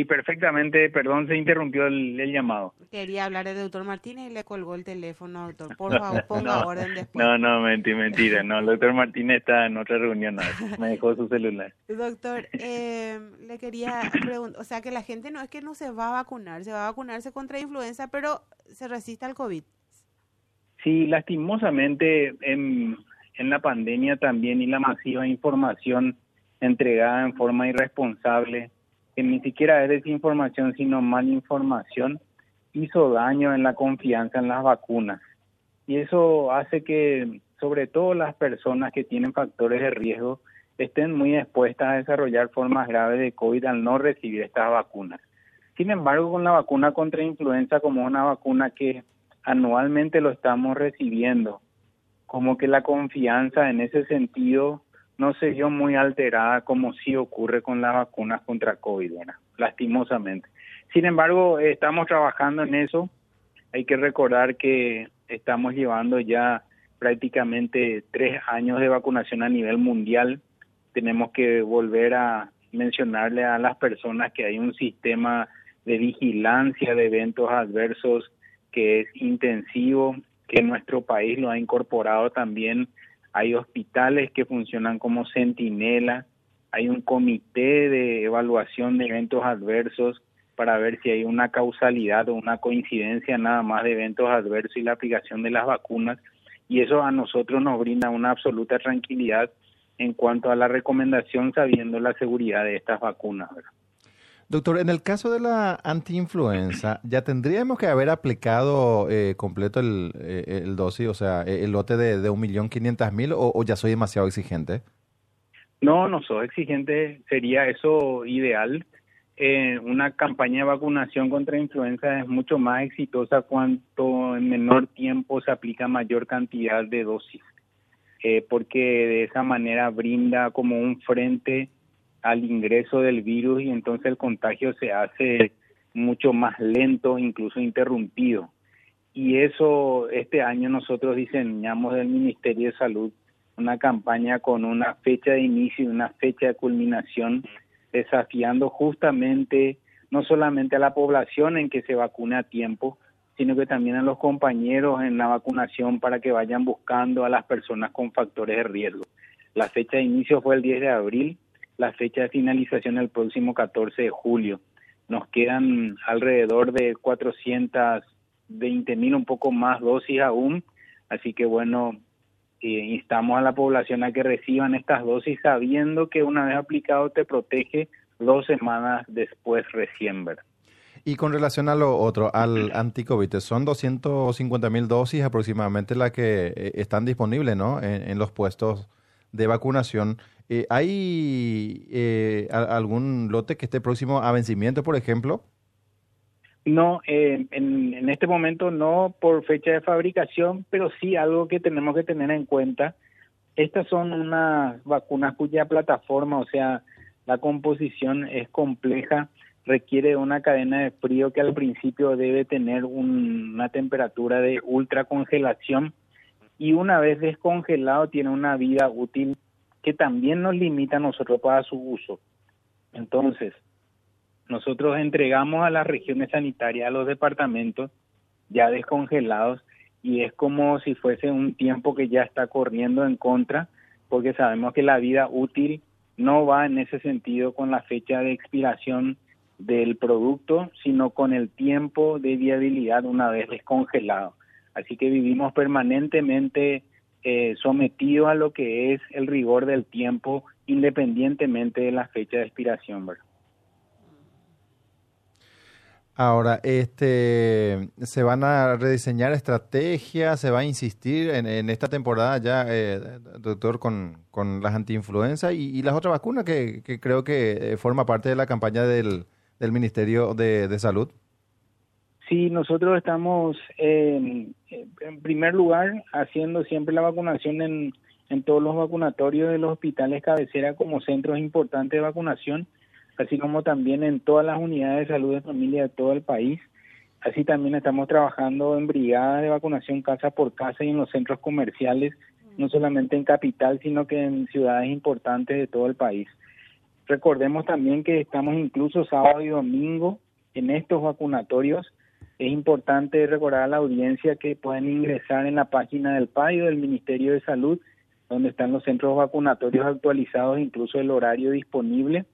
Sí, perfectamente. Perdón, se interrumpió el, llamado. Quería hablar del doctor Martínez y le colgó el teléfono, doctor. Por favor, ponga orden después. No, no, mentira, mentira. No, el doctor Martínez está en otra reunión. me dejó su celular. Doctor, eh, le quería preguntar, o sea, que la gente no es que no se va a vacunar, se va a vacunarse contra influenza, pero se resiste al COVID. Sí, lastimosamente en, en la pandemia también y la masiva información entregada en forma irresponsable que ni siquiera es desinformación, sino mala información, hizo daño en la confianza en las vacunas. Y eso hace que, sobre todo las personas que tienen factores de riesgo, estén muy expuestas a desarrollar formas graves de COVID al no recibir estas vacunas. Sin embargo, con la vacuna contra influenza, como una vacuna que anualmente lo estamos recibiendo, como que la confianza en ese sentido no se vio muy alterada como sí ocurre con las vacunas contra COVID, lastimosamente. Sin embargo, estamos trabajando en eso. Hay que recordar que estamos llevando ya prácticamente tres años de vacunación a nivel mundial. Tenemos que volver a mencionarle a las personas que hay un sistema de vigilancia de eventos adversos que es intensivo, que nuestro país lo ha incorporado también hay hospitales que funcionan como centinela, hay un comité de evaluación de eventos adversos para ver si hay una causalidad o una coincidencia nada más de eventos adversos y la aplicación de las vacunas y eso a nosotros nos brinda una absoluta tranquilidad en cuanto a la recomendación sabiendo la seguridad de estas vacunas. Doctor, en el caso de la antiinfluenza, ¿ya tendríamos que haber aplicado eh, completo el, eh, el, dosis, o sea, eh, el lote de, de 1.500.000 o, o ya soy demasiado exigente? No, no soy exigente, sería eso ideal. una campaña de vacunación contra influenza es mucho más exitosa cuanto en menor tiempo se aplica mayor cantidad de dosis, porque de esa manera brinda como un frente al ingreso del virus y entonces el contagio se hace mucho más lento, incluso interrumpido. Y eso, este año nosotros diseñamos del Ministerio de Salud una campaña con una fecha de inicio y una fecha de culminación, desafiando justamente no solamente a la población en que se vacune a tiempo, sino que también a los compañeros en la vacunación para que vayan buscando a las personas con factores de riesgo. La fecha de inicio fue el 10 de abril, la fecha de finalización el próximo 14 de julio. Nos quedan alrededor de 420 mil, un poco más dosis aún, así que bueno, eh, instamos a la población a que reciban estas dosis sabiendo que una vez aplicado te protege dos semanas después recién, ¿verdad? Y con relación a lo otro, al anticovid, son 250 mil dosis aproximadamente las que eh, están disponibles, ¿no? En los puestos de vacunación. Eh, ¿Hay eh, algún lote que esté próximo a vencimiento, por ejemplo? No, eh, en, en, este momento no por fecha de fabricación, pero sí algo que tenemos que tener en cuenta. Estas son unas vacunas cuya plataforma, o sea, la composición es compleja, requiere una cadena de frío que al principio debe tener una temperatura de ultra congelación y una vez descongelado tiene una vida útil que también nos limita a nosotros para su uso. Entonces, nosotros entregamos a las regiones sanitarias, a los departamentos ya descongelados y es como si fuese un tiempo que ya está corriendo en contra porque sabemos que la vida útil no va en ese sentido con la fecha de expiración del producto, sino con el tiempo de viabilidad una vez descongelado. Así que vivimos permanentemente eh, sometido a lo que es el rigor del tiempo independientemente de la fecha de expiración, ¿verdad? Ahora, este, se van a rediseñar estrategias, se va a insistir en, esta temporada ya, eh, doctor, con, las antiinfluenza y, y las otras vacunas que, que, creo que eh, forma parte de la campaña del, Ministerio de Salud. Sí, nosotros estamos en primer lugar haciendo siempre la vacunación en, en todos los vacunatorios de los hospitales cabecera como centros importantes de vacunación, así como también en todas las unidades de salud de familia de todo el país. Así también estamos trabajando en brigadas de vacunación casa por casa y en los centros comerciales, no solamente en capital, sino que en ciudades importantes de todo el país. Recordemos también que estamos incluso sábado y domingo en estos vacunatorios. Es importante recordar a la audiencia que pueden ingresar en la página del PAIO del Ministerio de Salud, donde están los centros vacunatorios actualizados, incluso el horario disponible.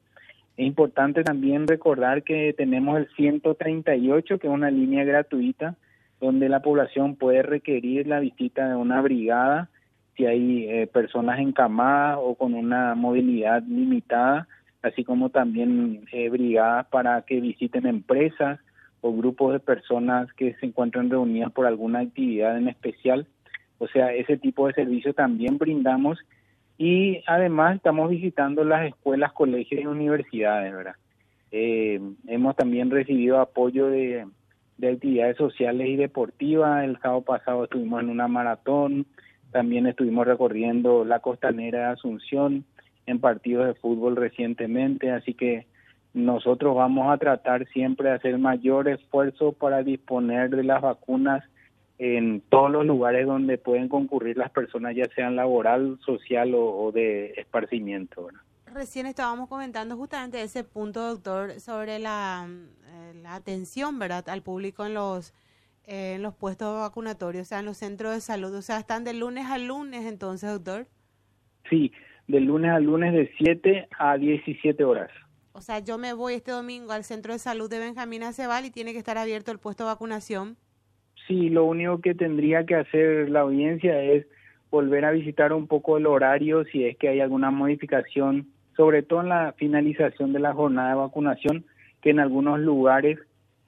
Es importante también recordar que tenemos el 138, que es una línea gratuita, donde la población puede requerir la visita de una brigada si hay eh, personas encamadas o con una movilidad limitada, así como también eh, brigadas para que visiten empresas o grupos de personas que se encuentran reunidas por alguna actividad en especial. O sea, ese tipo de servicio también brindamos y además estamos visitando las escuelas, colegios y universidades, ¿verdad? Eh, hemos también recibido apoyo de, de actividades sociales y deportivas. El sábado pasado estuvimos en una maratón, también estuvimos recorriendo la costanera de Asunción en partidos de fútbol recientemente, así que nosotros vamos a tratar siempre de hacer mayor esfuerzo para disponer de las vacunas en todos los lugares donde pueden concurrir las personas, ya sean laboral, social o, de esparcimiento. Recién estábamos comentando justamente ese punto, doctor, sobre la, eh, la atención ¿verdad? al público en los en los puestos vacunatorios, o sea, en los centros de salud. O sea, están de lunes a lunes entonces, doctor. Sí, de lunes a lunes de 7 a 17 horas. O sea, yo me voy este domingo al centro de salud de Benjamín Acebal y tiene que estar abierto el puesto de vacunación. Sí, lo único que tendría que hacer la audiencia es volver a visitar un poco el horario si es que hay alguna modificación, sobre todo en la finalización de la jornada de vacunación, que en algunos lugares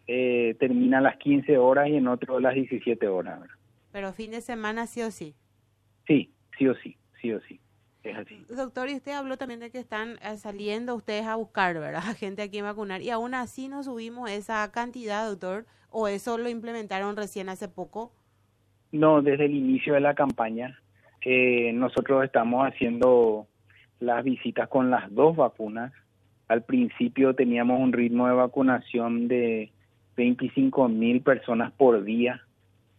eh, termina a las 15 horas y en otro a las 17 horas. Pero fin de semana sí o sí. Sí, sí o sí, sí o sí. Es así. Doctor, y usted habló también de que están eh, saliendo ustedes a buscar, ¿verdad? gente a vacunar. Y aún así no subimos esa cantidad, doctor. ¿O eso lo implementaron recién hace poco? No, desde el inicio de la campaña. Eh, nosotros estamos haciendo las visitas con las dos vacunas. Al principio teníamos un ritmo de vacunación de 25 mil personas por día.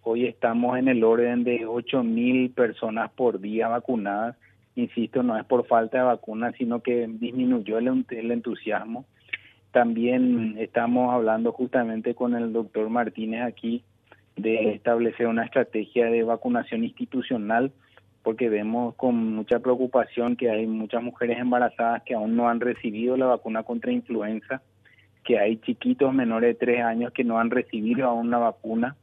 Hoy estamos en el orden de 8 mil personas por día vacunadas. Insisto, no es por falta de vacunas, sino que disminuyó el, entusiasmo. También estamos hablando justamente con el doctor Martínez aquí de establecer una estrategia de vacunación institucional porque vemos con mucha preocupación que hay muchas mujeres embarazadas que aún no han recibido la vacuna contra influenza que hay chiquitos menores de tres años que no han recibido aún la vacuna,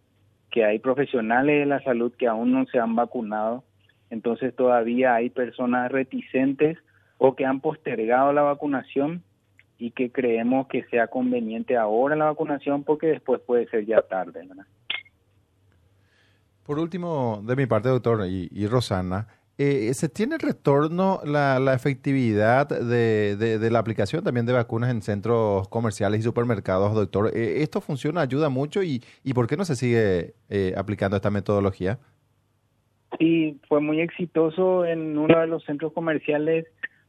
que hay profesionales de la salud que aún no se han vacunado, entonces todavía hay personas reticentes o que han postergado la vacunación y que creemos que sea conveniente ahora la vacunación porque después puede ser ya tarde. Por último, de mi parte, doctor y, Rosana, eh, ¿Se tiene retorno la, la efectividad de, de, la aplicación también de vacunas en centros comerciales y supermercados, doctor? Eh, ¿Esto funciona, ayuda mucho y, y por qué no se sigue eh, aplicando esta metodología? Sí, fue muy exitoso en uno de los centros comerciales.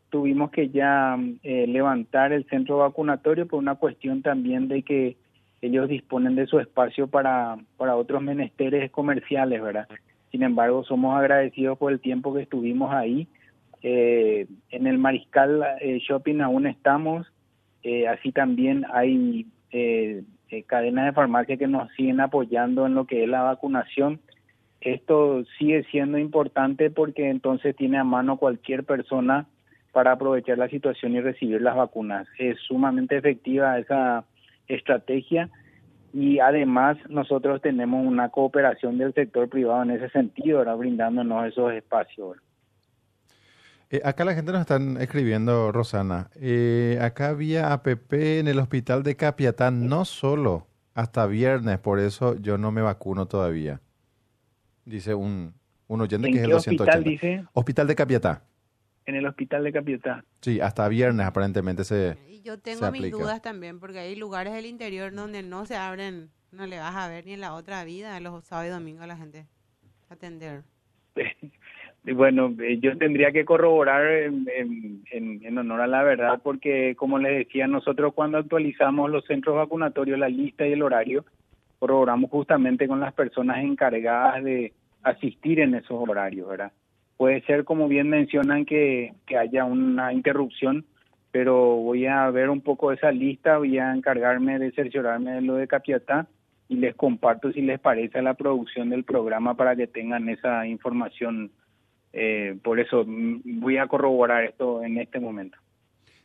Tuvimos que ya levantar el centro vacunatorio por una cuestión también de que ellos disponen de su espacio para, para otros menesteres comerciales, ¿verdad? Sin embargo, somos agradecidos por el tiempo que estuvimos ahí. Eh, en el Mariscal eh, Shopping aún estamos. Eh, así también hay cadenas de farmacia que nos siguen apoyando en lo que es la vacunación. Esto sigue siendo importante porque entonces tiene a mano cualquier persona para aprovechar la situación y recibir las vacunas. Es sumamente efectiva esa estrategia y además nosotros tenemos una cooperación del sector privado en ese sentido, ahora brindándonos esos espacios. Eh, acá la gente nos están escribiendo, Rosana. Eh, acá había APP en el hospital de Capiatá, no solo hasta viernes, por eso yo no me vacuno todavía. Dice un, un oyente que es el 280. Hospital, dice? hospital de Capiatá en el hospital de Capiatá. Sí, hasta viernes aparentemente se. Y yo tengo mis dudas también, porque hay lugares del interior donde no se abren, no le vas a ver ni en la otra vida, los sábados y domingos a la gente atender. bueno, eh, yo tendría que corroborar en, en, honor a la verdad, porque como les decía, nosotros cuando actualizamos los centros vacunatorios, la lista y el horario, corroboramos justamente con las personas encargadas de asistir en esos horarios, ¿verdad? Puede ser, como bien mencionan, que, haya una interrupción, pero voy a ver un poco esa lista, voy a encargarme de cerciorarme de lo de Capiatá y les comparto si les parece la producción del programa para que tengan esa información. Eh, por eso mm, voy a corroborar esto en este momento.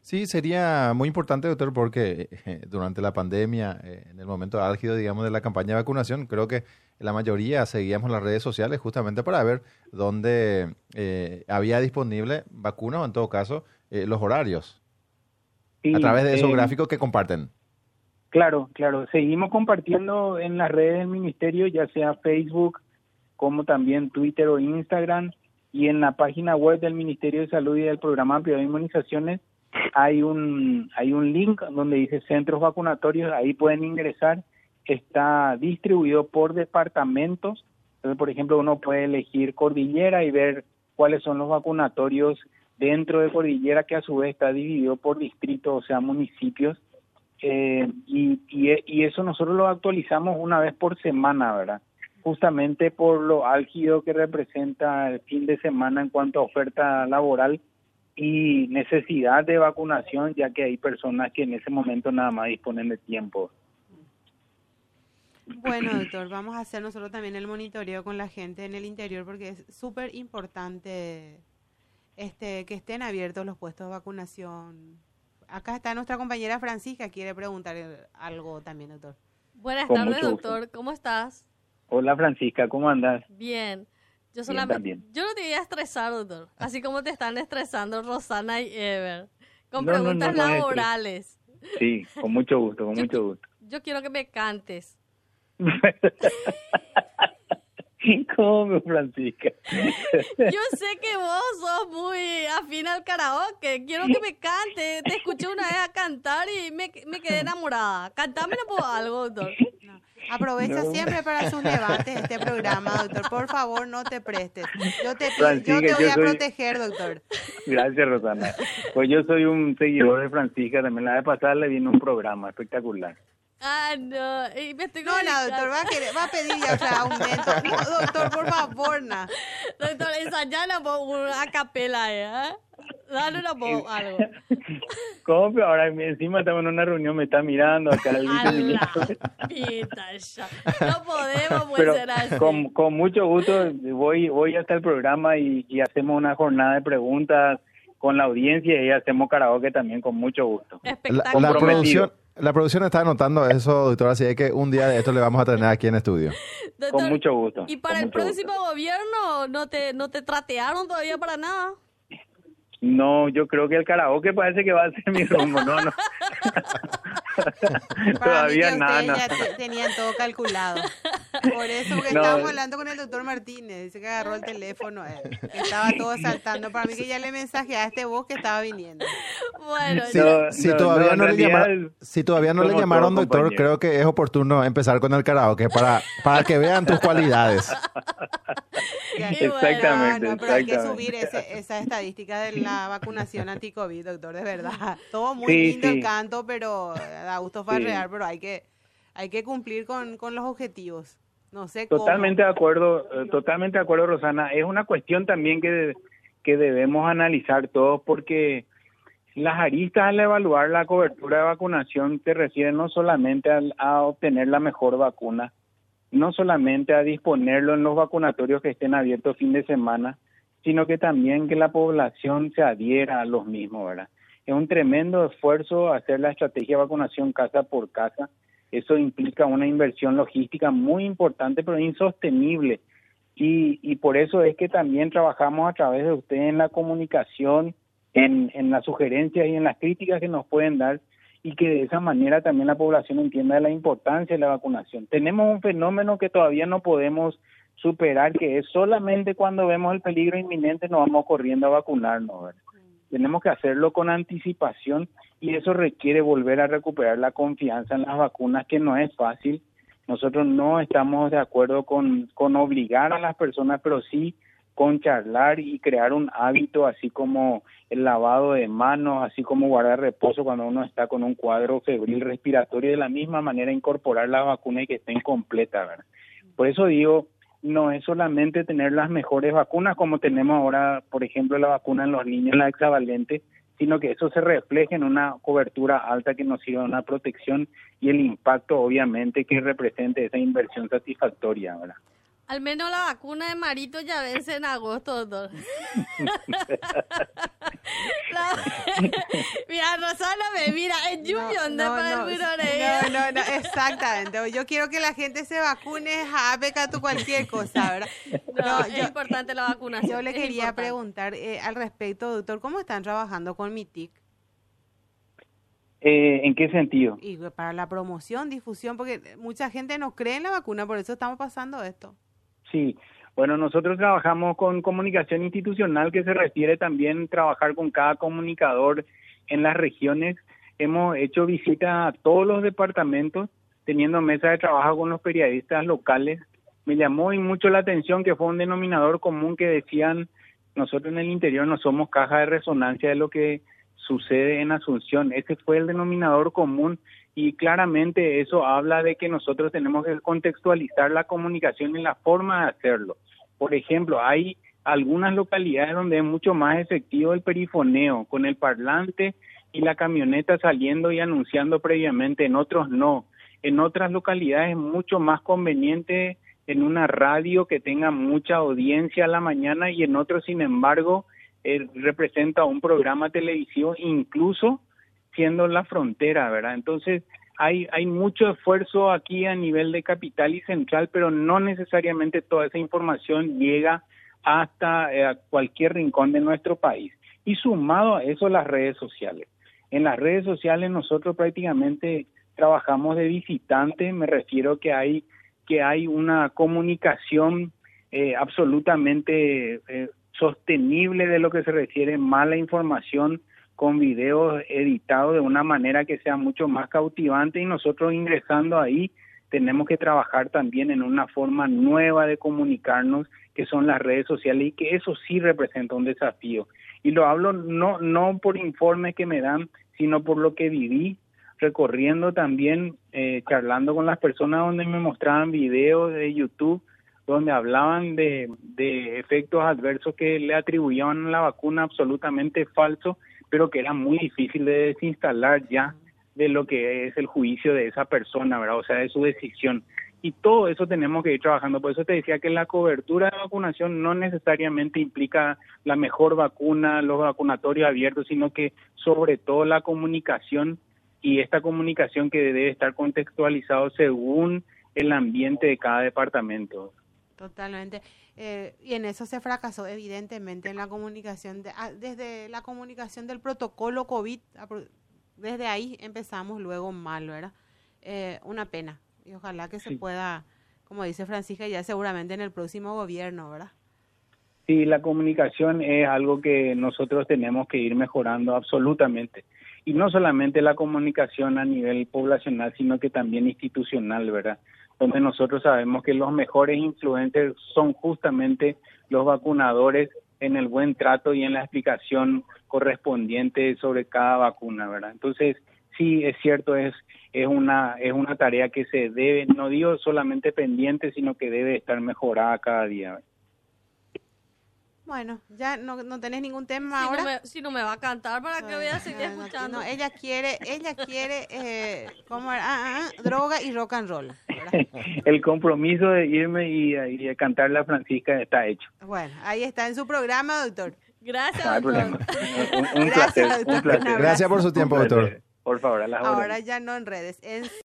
Sí, sería muy importante, doctor, porque eh, durante la pandemia, eh, en el momento álgido, digamos, de la campaña de vacunación, creo que la mayoría seguíamos las redes sociales justamente para ver dónde eh, había disponible vacuna o, en todo caso, los horarios. a través de esos gráficos que comparten. Claro, claro. Seguimos compartiendo en las redes del ministerio, ya sea Facebook, como también Twitter o Instagram, y en la página web del Ministerio de Salud y del Programa Amplio de Inmunizaciones hay un, hay un link donde dice centros vacunatorios, ahí pueden ingresar, está distribuido por departamentos, entonces por ejemplo uno puede elegir Cordillera y ver cuáles son los vacunatorios dentro de Cordillera que a su vez está dividido por distritos, o sea, municipios, eh, y, y, eso nosotros lo actualizamos una vez por semana, ¿verdad? Justamente por lo álgido que representa el fin de semana en cuanto a oferta laboral y necesidad de vacunación, ya que hay personas que en ese momento nada más disponen de tiempo. Bueno, doctor, vamos a hacer nosotros también el monitoreo con la gente en el interior porque es súper importante este, que estén abiertos los puestos de vacunación. Acá está nuestra compañera Francisca, quiere preguntar algo también, doctor. Buenas tardes, doctor. ¿Cómo estás? Hola, Francisca, ¿cómo andas? Bien. Yo solamente, yo no te voy a estresar, doctor. Así como te están estresando Rosana y Ever. Con preguntas laborales. Sí, con mucho gusto, con mucho gusto. Yo quiero que me cantes. ¿Cómo, Francisca? Yo sé que vos sos muy afín al karaoke. Quiero que me cante. Te escuché una vez a cantar y me, me quedé enamorada. Cantame algo, doctor. Aprovecha siempre para sus debates este programa, doctor. Por favor, no te prestes. Yo te, yo te voy a proteger, doctor. Gracias, Rosana. Pues yo soy un seguidor de Francisca. También la vez pasada le vino un programa espectacular. Ah, no. Y me estoy no, no, doctor, va a, querer, va a pedir ya o aumento. No, doctor, por favor, no. Doctor, ensayala una capela, ¿eh? Dale una voz, algo. ¿Cómo? Ahora encima estamos en una reunión, me está mirando acá el No podemos pues, ser así. Con, con mucho gusto voy, voy hasta el programa y, y hacemos una jornada de preguntas con la audiencia y hacemos karaoke también con mucho gusto. La, la, producción, la producción está anotando eso, doctora, así que un día de esto le vamos a tener aquí en estudio. con mucho gusto. ¿Y para el próximo gobierno no te, no te tratearon todavía para nada? No, yo creo que el karaoke parece que va a ser mi rumbo, no, no. Todavía nada. Ya tenían todo calculado. Por eso que estábamos hablando con el doctor Martínez, dice que agarró el teléfono, eh, estaba todo saltando. Para mí que ya le mensajeaste vos que estaba viniendo. Bueno, si, todavía no, le llamaron, si todavía no le llamaron doctor, creo que es oportuno empezar con el karaoke para, para que vean tus cualidades. exactamente, pero hay que subir ese, esa estadística de la vacunación anti-COVID, doctor, de verdad. Todo muy lindo el canto, pero da gusto farrear, pero hay que, hay que cumplir con, con los objetivos. No sé Totalmente de acuerdo, eh, totalmente de acuerdo, Rosana. Es una cuestión también que, que debemos analizar todos porque las aristas al evaluar la cobertura de vacunación se refieren no solamente a obtener la mejor vacuna, no solamente a disponerlo en los vacunatorios que estén abiertos fin de semana, sino que también que la población se adhiera a los mismos, ¿verdad? Es un tremendo esfuerzo hacer la estrategia de vacunación casa por casa. Eso implica una inversión logística muy importante, pero insostenible. Y, y por eso es que también trabajamos a través de ustedes en la comunicación, en, en las sugerencias y en las críticas que nos pueden dar y que de esa manera también la población entienda la importancia de la vacunación. Tenemos un fenómeno que todavía no podemos superar, que es solamente cuando vemos el peligro inminente nos vamos corriendo a vacunarnos. Tenemos que hacerlo con anticipación y eso requiere volver a recuperar la confianza en las vacunas, que no es fácil. Nosotros no estamos de acuerdo con, con obligar a las personas, pero sí con charlar y crear un hábito, así como el lavado de manos, así como guardar reposo cuando uno está con un cuadro febril respiratorio, de la misma manera incorporar la vacuna y que esté incompleta, ¿verdad? Por eso digo, no es solamente tener las mejores vacunas como tenemos ahora, por ejemplo, la vacuna en los niños, la hexavalente, sino que eso se refleje en una cobertura alta que nos sirva una protección y el impacto obviamente que represente esa inversión satisfactoria, ¿verdad? Al menos la vacuna de Marito ya vence en agosto, doctor. mira, Rosana me mira, es lluvia no, no, para no, el no, no, no, exactamente. Yo quiero que la gente se vacune, a tu cualquier cosa, ¿verdad? No, es importante la vacunación. Yo le quería preguntar eh, al respecto, doctor, ¿cómo están trabajando con MITIC? Eh, ¿En qué sentido? Y para la promoción, difusión, porque mucha gente no cree en la vacuna, por eso estamos pasando esto. Sí, bueno, nosotros trabajamos con comunicación institucional que se refiere también a trabajar con cada comunicador en las regiones. Hemos hecho visitas a todos los departamentos, teniendo mesa de trabajo con los periodistas locales. Me llamó mucho la atención que fue un denominador común que decían, nosotros en el interior no somos caja de resonancia de lo que sucede en Asunción. Ese fue el denominador común y claramente eso habla de que nosotros tenemos que contextualizar la comunicación y la forma de hacerlo. Por ejemplo, hay algunas localidades donde es mucho más efectivo el perifoneo, con el parlante y la camioneta saliendo y anunciando previamente, en otros no. En otras localidades es mucho más conveniente en una radio que tenga mucha audiencia a la mañana y en otros, sin embargo, eh, representa un programa televisivo incluso siendo la frontera, ¿verdad? Entonces, hay, hay mucho esfuerzo aquí a nivel de capital y central, pero no necesariamente toda esa información llega hasta eh, cualquier rincón de nuestro país. Y sumado a eso, las redes sociales. En las redes sociales nosotros prácticamente trabajamos de visitante, me refiero que hay que hay una comunicación eh, absolutamente eh, sostenible de lo que se refiere mala información con videos editados de una manera que sea mucho más cautivante y nosotros ingresando ahí tenemos que trabajar también en una forma nueva de comunicarnos que son las redes sociales y que eso sí representa un desafío. Y lo hablo no, no por informes que me dan, sino por lo que viví recorriendo también, eh, charlando con las personas donde me mostraban videos de YouTube donde hablaban de, de efectos adversos que le atribuían a la vacuna absolutamente falso pero que era muy difícil de desinstalar ya de lo que es el juicio de esa persona, ¿verdad? O sea, de su decisión. Y todo eso tenemos que ir trabajando. Por eso te decía que la cobertura de vacunación no necesariamente implica la mejor vacuna, los vacunatorios abiertos, sino que sobre todo la comunicación y esta comunicación que debe estar contextualizado según el ambiente de cada departamento. Totalmente. Eh, y en eso se fracasó, evidentemente, en la comunicación, de, ah, desde la comunicación del protocolo COVID, desde ahí empezamos luego mal, ¿verdad? Eh, una pena. Y ojalá que se pueda, como dice Francisca, ya seguramente en el próximo gobierno, ¿verdad? Sí, la comunicación es algo que nosotros tenemos que ir mejorando absolutamente. Y no solamente la comunicación a nivel poblacional, sino que también institucional, ¿verdad? Donde nosotros sabemos que los mejores influencers son justamente los vacunadores en el buen trato y en la explicación correspondiente sobre cada vacuna, ¿verdad? Entonces, sí es cierto, es es una es una tarea que se debe, no digo solamente pendiente, sino que debe estar mejorada cada día. Bueno, ya no, no tenés ningún tema ahora. No me, si no me va a cantar, ¿para que voy a seguir escuchando? No, ella quiere, ella quiere, eh, ¿cómo ah, ah, ah, droga y rock and roll. El compromiso de irme y, y cantar la Francisca está hecho. Bueno, ahí está en su programa, doctor. Gracias, doctor. Un, un, Gracias, placer, un placer. Gracias por su tiempo, doctor. Por favor, a las Ahora ya no en redes. En